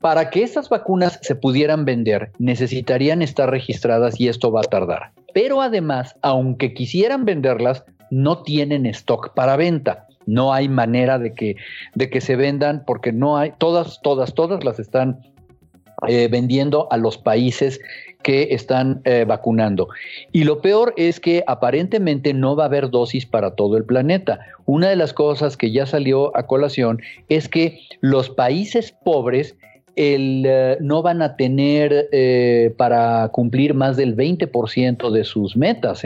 Para que estas vacunas se pudieran vender, necesitarían estar registradas y esto va a tardar. Pero además, aunque quisieran venderlas, no tienen stock para venta. No hay manera de que, de que se vendan porque no hay, todas, todas, todas las están eh, vendiendo a los países que están eh, vacunando. Y lo peor es que aparentemente no va a haber dosis para todo el planeta. Una de las cosas que ya salió a colación es que los países pobres el, eh, no van a tener para cumplir más del 20% de sus metas,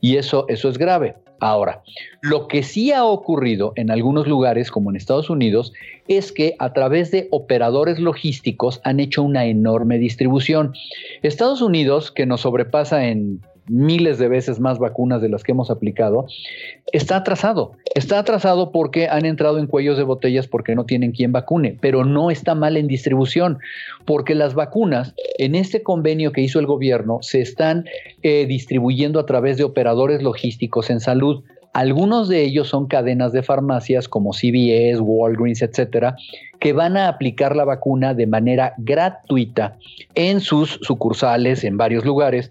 y eso, eso es grave. Ahora, lo que sí ha ocurrido en algunos lugares, como en Estados Unidos, es que a través de operadores logísticos han hecho una enorme distribución. Estados Unidos, que nos sobrepasa en miles de veces más vacunas de las que hemos aplicado, está atrasado. Está atrasado porque han entrado en cuellos de botellas porque no tienen quien vacune, pero no está mal en distribución, porque las vacunas en este convenio que hizo el gobierno se están eh, distribuyendo a través de operadores logísticos en salud. Algunos de ellos son cadenas de farmacias como CVS, Walgreens, etcétera, que van a aplicar la vacuna de manera gratuita en sus sucursales en varios lugares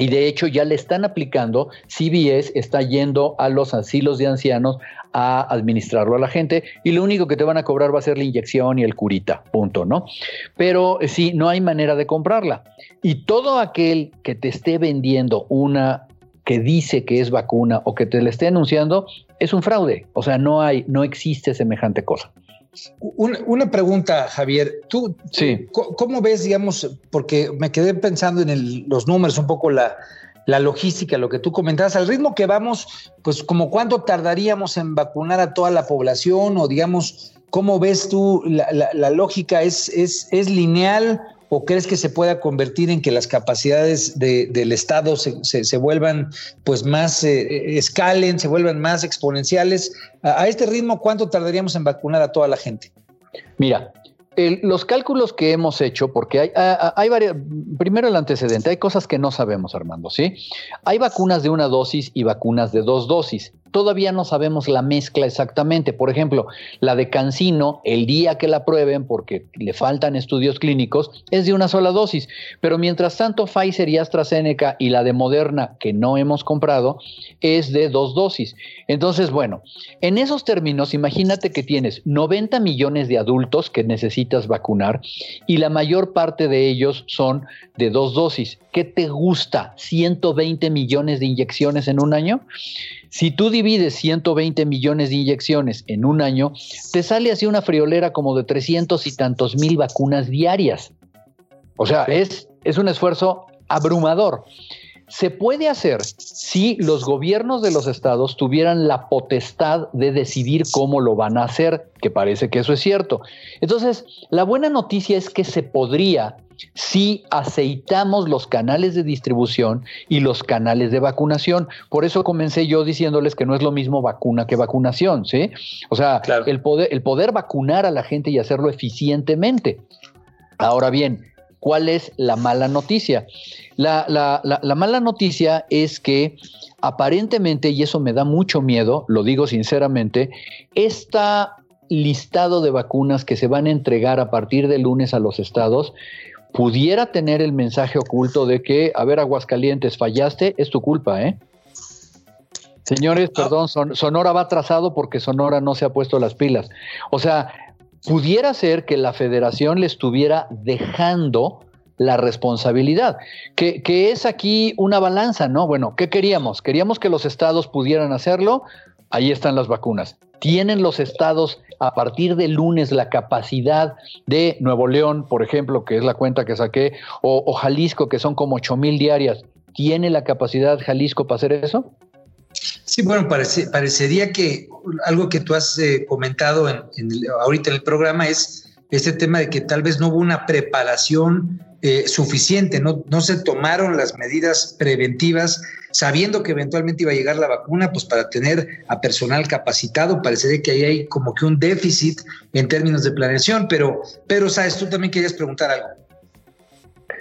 y de hecho ya le están aplicando, CBS está yendo a los asilos de ancianos a administrarlo a la gente y lo único que te van a cobrar va a ser la inyección y el curita, punto, ¿no? Pero sí, no hay manera de comprarla. Y todo aquel que te esté vendiendo una que dice que es vacuna o que te la esté anunciando es un fraude, o sea, no hay, no existe semejante cosa. Una, pregunta, Javier. ¿Tú, sí. cómo ves, digamos, porque me quedé pensando en los números, un poco la, logística, lo que tú comentabas, al ritmo que vamos, pues como cuánto tardaríamos en vacunar a toda la población o digamos, ¿cómo ves tú la, lógica? ¿Es, es, ¿Es lineal o crees que se pueda convertir en que las capacidades del Estado se, vuelvan pues más, eh, eh, escalen, se vuelvan más exponenciales? A, este ritmo, ¿cuánto tardaríamos en vacunar a toda la gente? Mira, los cálculos que hemos hecho, porque hay, hay, varias, primero el antecedente, hay cosas que no sabemos, Armando, ¿sí? Hay vacunas de una dosis y vacunas de dos dosis. Todavía no sabemos la mezcla exactamente. Por ejemplo, la de Cancino, el día que la prueben, porque le faltan estudios clínicos, es de una sola dosis. Pero mientras tanto, Pfizer y AstraZeneca y la de Moderna, que no hemos comprado, es de dos dosis. Entonces, bueno, en esos términos, imagínate que tienes 90 millones de adultos que necesitas vacunar y la mayor parte de ellos son de dos dosis. ¿Qué te gusta? ¿120 millones de inyecciones en un año? Si tú divides 120 millones de inyecciones en un año, te sale así una friolera como de 300 y tantos mil vacunas diarias. O sea, es, es un esfuerzo abrumador. Se puede hacer si los gobiernos de los estados tuvieran la potestad de decidir cómo lo van a hacer, que parece que eso es cierto. Entonces, la buena noticia es que se podría si aceitamos los canales de distribución y los canales de vacunación. Por eso comencé yo diciéndoles que no es lo mismo vacuna que vacunación, ¿sí? O sea, el, poder, el poder vacunar a la gente y hacerlo eficientemente. Ahora bien, ¿cuál es la mala noticia? La, la mala noticia es que aparentemente, y eso me da mucho miedo, lo digo sinceramente, esta listado de vacunas que se van a entregar a partir de lunes a los estados pudiera tener el mensaje oculto de que, a ver, Aguascalientes, fallaste, es tu culpa, ¿eh? Señores, ah. perdón, Sonora va atrasado porque Sonora no se ha puesto las pilas. O sea, pudiera ser que la federación le estuviera dejando la responsabilidad, que, que, es aquí una balanza, ¿no? Bueno, ¿qué queríamos? Queríamos que los estados pudieran hacerlo, ahí están las vacunas. ¿Tienen los estados a partir de lunes la capacidad de Nuevo León, por ejemplo, que es la cuenta que saqué, o, Jalisco, que son como 8 mil diarias? ¿Tiene la capacidad Jalisco para hacer eso? Sí, bueno, parecería que algo que tú has eh, comentado en, ahorita en el programa es este tema de que tal vez no hubo una preparación eh, suficiente, no, no se tomaron las medidas preventivas sabiendo que eventualmente iba a llegar la vacuna, pues para tener a personal capacitado, parecería que ahí hay como que un déficit en términos de planeación, pero, pero sabes, tú también querías preguntar algo.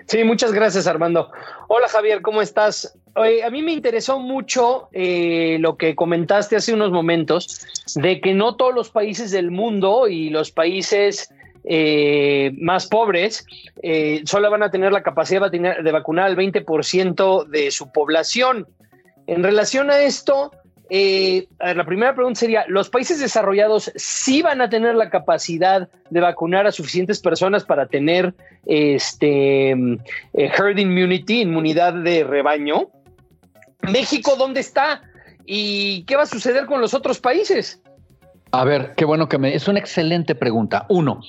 Sí, muchas gracias Armando. Hola Javier, ¿cómo estás? a mí me interesó mucho eh, lo que comentaste hace unos momentos, de que no todos los países del mundo y los países eh, más pobres eh, solo van a tener la capacidad de vacunar al 20% de su población. En relación a esto, eh, la primera pregunta sería, ¿los países desarrollados sí van a tener la capacidad de vacunar a suficientes personas para tener este, herd immunity, inmunidad de rebaño? México, ¿dónde está? ¿Y qué va a suceder con los otros países? A ver, qué bueno que me. Es una excelente pregunta. Uno,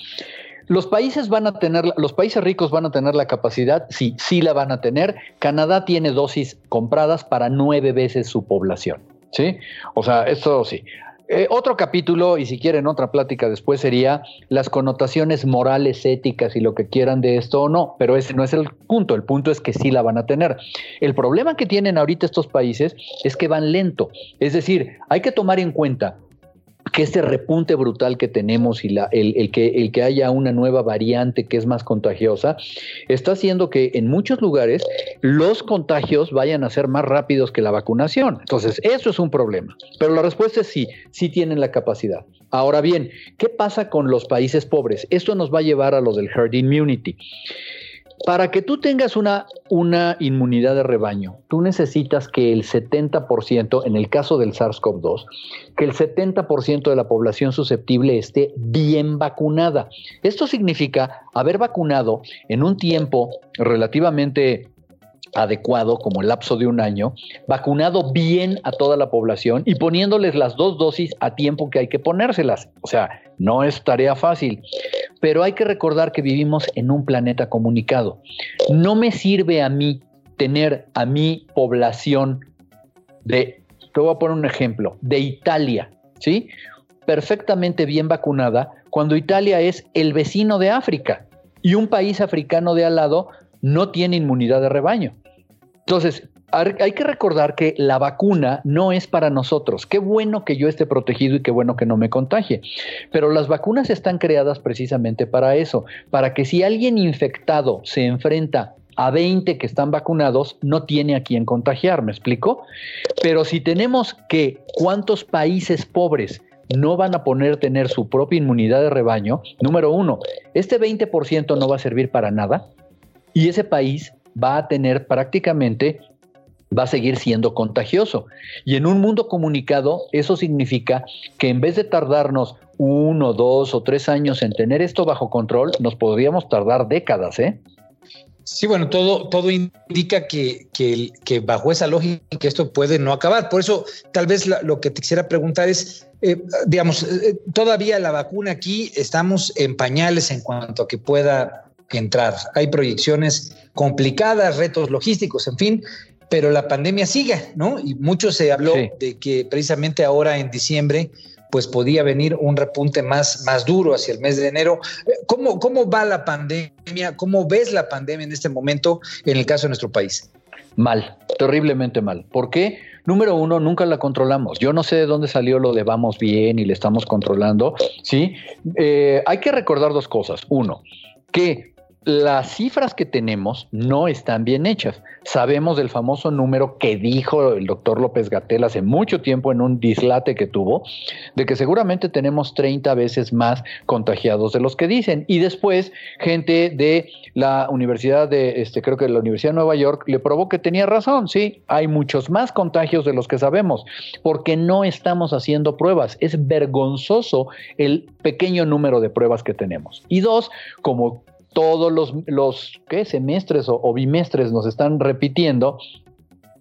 los países van a tener, los países ricos van a tener la capacidad, sí, sí la van a tener. Canadá tiene dosis compradas para nueve veces su población, ¿sí? O sea, esto sí. Eh, otro capítulo, y si quieren otra plática después, sería las connotaciones morales, éticas y lo que quieran de esto o no, pero ese no es el punto, el punto es que sí la van a tener. El problema que tienen ahorita estos países es que van lento, es decir, hay que tomar en cuenta que este repunte brutal que tenemos y la, el, que, que haya una nueva variante que es más contagiosa, está haciendo que en muchos lugares los contagios vayan a ser más rápidos que la vacunación. Entonces, eso es un problema. Pero la respuesta es sí, sí tienen la capacidad. Ahora bien, ¿qué pasa con los países pobres? Esto nos va a llevar a los del herd immunity. Para que tú tengas una, una inmunidad de rebaño, tú necesitas que el 70%, en el caso del SARS-CoV-2, que el 70% de la población susceptible esté bien vacunada. Esto significa haber vacunado en un tiempo relativamente adecuado, como el lapso de un año, vacunado bien a toda la población y poniéndoles las dos dosis a tiempo que hay que ponérselas. O sea, no es tarea fácil, pero hay que recordar que vivimos en un planeta comunicado. No me sirve a mí tener a mi población de, te voy a poner un ejemplo, de Italia, ¿sí? Perfectamente bien vacunada, cuando Italia es el vecino de África y un país africano de al lado no tiene inmunidad de rebaño. Entonces, hay que recordar que la vacuna no es para nosotros. Qué bueno que yo esté protegido y qué bueno que no me contagie. Pero las vacunas están creadas precisamente para eso, para que si alguien infectado se enfrenta a 20 que están vacunados, no tiene a quién contagiar, ¿me explico? Pero si tenemos que cuántos países pobres no van a poner tener su propia inmunidad de rebaño, número uno, este 20% no va a servir para nada y ese país va a tener prácticamente va a seguir siendo contagioso. Y en un mundo comunicado, eso significa que en vez de tardarnos uno, dos o tres años en tener esto bajo control, nos podríamos tardar décadas, ¿eh? Sí, bueno, todo, todo indica que, que, bajo esa lógica esto puede no acabar. Por eso, tal vez lo que te quisiera preguntar es, eh, digamos, eh, todavía la vacuna aquí estamos en pañales en cuanto a que pueda entrar. Hay proyecciones complicadas, retos logísticos, en fin, pero la pandemia sigue, ¿no? Y mucho se habló de que precisamente ahora en diciembre pues podía venir un repunte más, más duro hacia el mes de enero. ¿Cómo, ¿Cómo va la pandemia? ¿Cómo ves la pandemia en este momento en el caso de nuestro país? Mal, terriblemente mal. ¿Por qué? Número uno, nunca la controlamos. Yo no sé de dónde salió lo de vamos bien y le estamos controlando. Sí, eh, hay que recordar dos cosas. Uno, que las cifras que tenemos no están bien hechas. Sabemos del famoso número que dijo el doctor López Gatel hace mucho tiempo en un dislate que tuvo, de que seguramente tenemos 30 veces más contagiados de los que dicen. Y después, gente de la Universidad de, este, creo que la Universidad de Nueva York, le probó que tenía razón. Sí, hay muchos más contagios de los que sabemos, porque no estamos haciendo pruebas. Es vergonzoso el pequeño número de pruebas que tenemos. Y dos, como todos los, los ¿qué? semestres o, bimestres nos están repitiendo,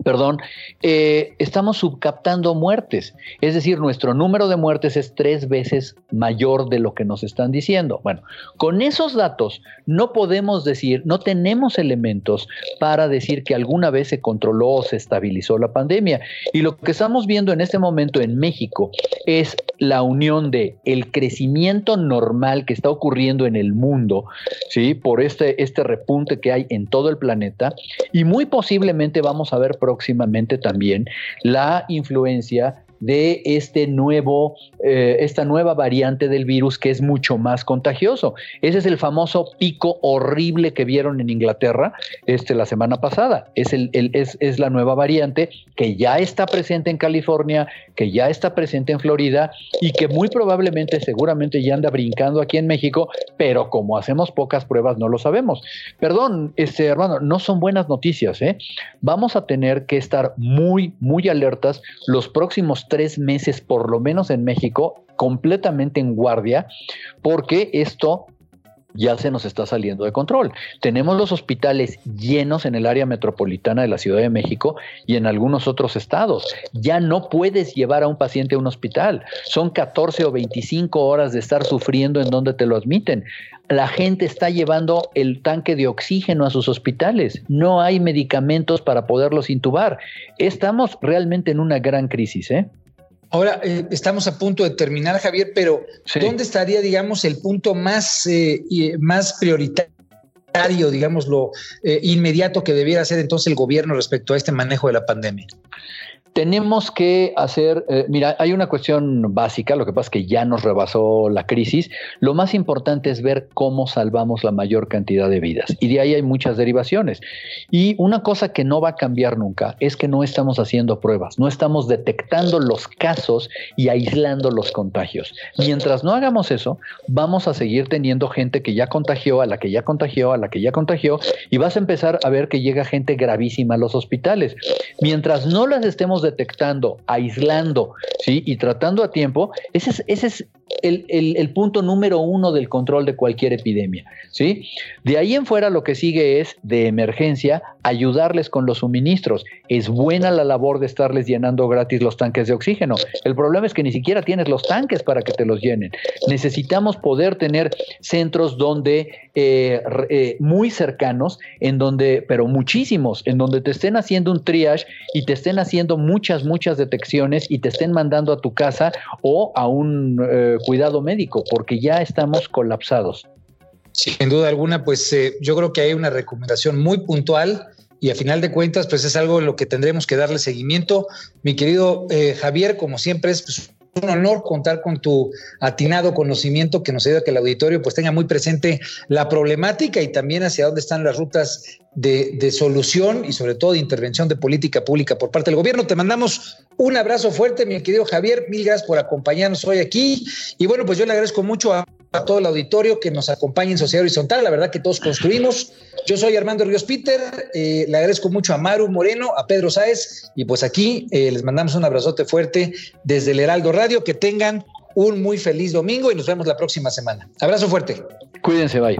perdón, eh, estamos subcaptando muertes. Es decir, nuestro número de muertes es tres veces mayor de lo que nos están diciendo. Bueno, con esos datos no podemos decir, no tenemos elementos para decir que alguna vez se controló o se estabilizó la pandemia. Y lo que estamos viendo en este momento en México es la unión de el crecimiento normal que está ocurriendo en el mundo, ¿sí? Por este, este repunte que hay en todo el planeta y muy posiblemente vamos a ver próximamente también la influencia de este nuevo, eh, esta nueva variante del virus que es mucho más contagioso. Ese es el famoso pico horrible que vieron en Inglaterra este, la semana pasada. Es, el, es, es la nueva variante que ya está presente en California, que ya está presente en Florida y que muy probablemente, seguramente ya anda brincando aquí en México, pero como hacemos pocas pruebas no lo sabemos. Perdón, este hermano, no son buenas noticias. ¿eh? Vamos a tener que estar muy, muy alertas los próximos tres meses, por lo menos en México, completamente en guardia, porque esto ya se nos está saliendo de control. Tenemos los hospitales llenos en el área metropolitana de la Ciudad de México y en algunos otros estados. Ya no puedes llevar a un paciente a un hospital. Son 14 o 25 horas de estar sufriendo en donde te lo admiten. La gente está llevando el tanque de oxígeno a sus hospitales. No hay medicamentos para poderlos intubar. Estamos realmente en una gran crisis, ¿eh? Ahora eh, estamos a punto de terminar, Javier, pero ¿dónde estaría, digamos, el punto más, eh, más prioritario, digamos, lo eh, inmediato que debiera hacer entonces el gobierno respecto a este manejo de la pandemia? Tenemos que hacer, eh, mira, hay una cuestión básica, lo que pasa es que ya nos rebasó la crisis. Lo más importante es ver cómo salvamos la mayor cantidad de vidas. Y de ahí hay muchas derivaciones. Y una cosa que no va a cambiar nunca es que no estamos haciendo pruebas, no estamos detectando los casos y aislando los contagios. Mientras no hagamos eso, vamos a seguir teniendo gente que ya contagió, a la que ya contagió, a la que ya contagió, y vas a empezar a ver que llega gente gravísima a los hospitales. Mientras no las estemos detectando, aislando, ¿sí? Y tratando a tiempo, ese es, ese es el, punto número uno del control de cualquier epidemia, ¿sí? De ahí en fuera lo que sigue es, de emergencia, ayudarles con los suministros. Es buena la labor de estarles llenando gratis los tanques de oxígeno. El problema es que ni siquiera tienes los tanques para que te los llenen. Necesitamos poder tener centros donde, eh, eh, muy cercanos, en donde, pero muchísimos, en donde te estén haciendo un triage y te estén haciendo muchas, muchas detecciones y te estén mandando a tu casa o a un eh, cuidado médico, porque ya estamos colapsados. Sin duda alguna, pues eh, yo creo que hay una recomendación muy puntual y a final de cuentas, pues es algo en lo que tendremos que darle seguimiento. Mi querido eh, Javier, como siempre, es pues, un honor contar con tu atinado conocimiento que nos ayuda a que el auditorio pues tenga muy presente la problemática y también hacia dónde están las rutas de, de, solución y sobre todo de intervención de política pública por parte del gobierno. Te mandamos un abrazo fuerte, mi querido Javier. Mil gracias por acompañarnos hoy aquí. Y bueno, pues yo le agradezco mucho a a todo el auditorio que nos acompañe en Sociedad Horizontal. La verdad que todos construimos. Yo soy Armando Ríos Peter. Eh, le agradezco mucho a Maru Moreno, a Pedro Sáez. Y pues aquí eh, les mandamos un abrazote fuerte desde el Heraldo Radio. Que tengan un muy feliz domingo y nos vemos la próxima semana. Abrazo fuerte. Cuídense, bye.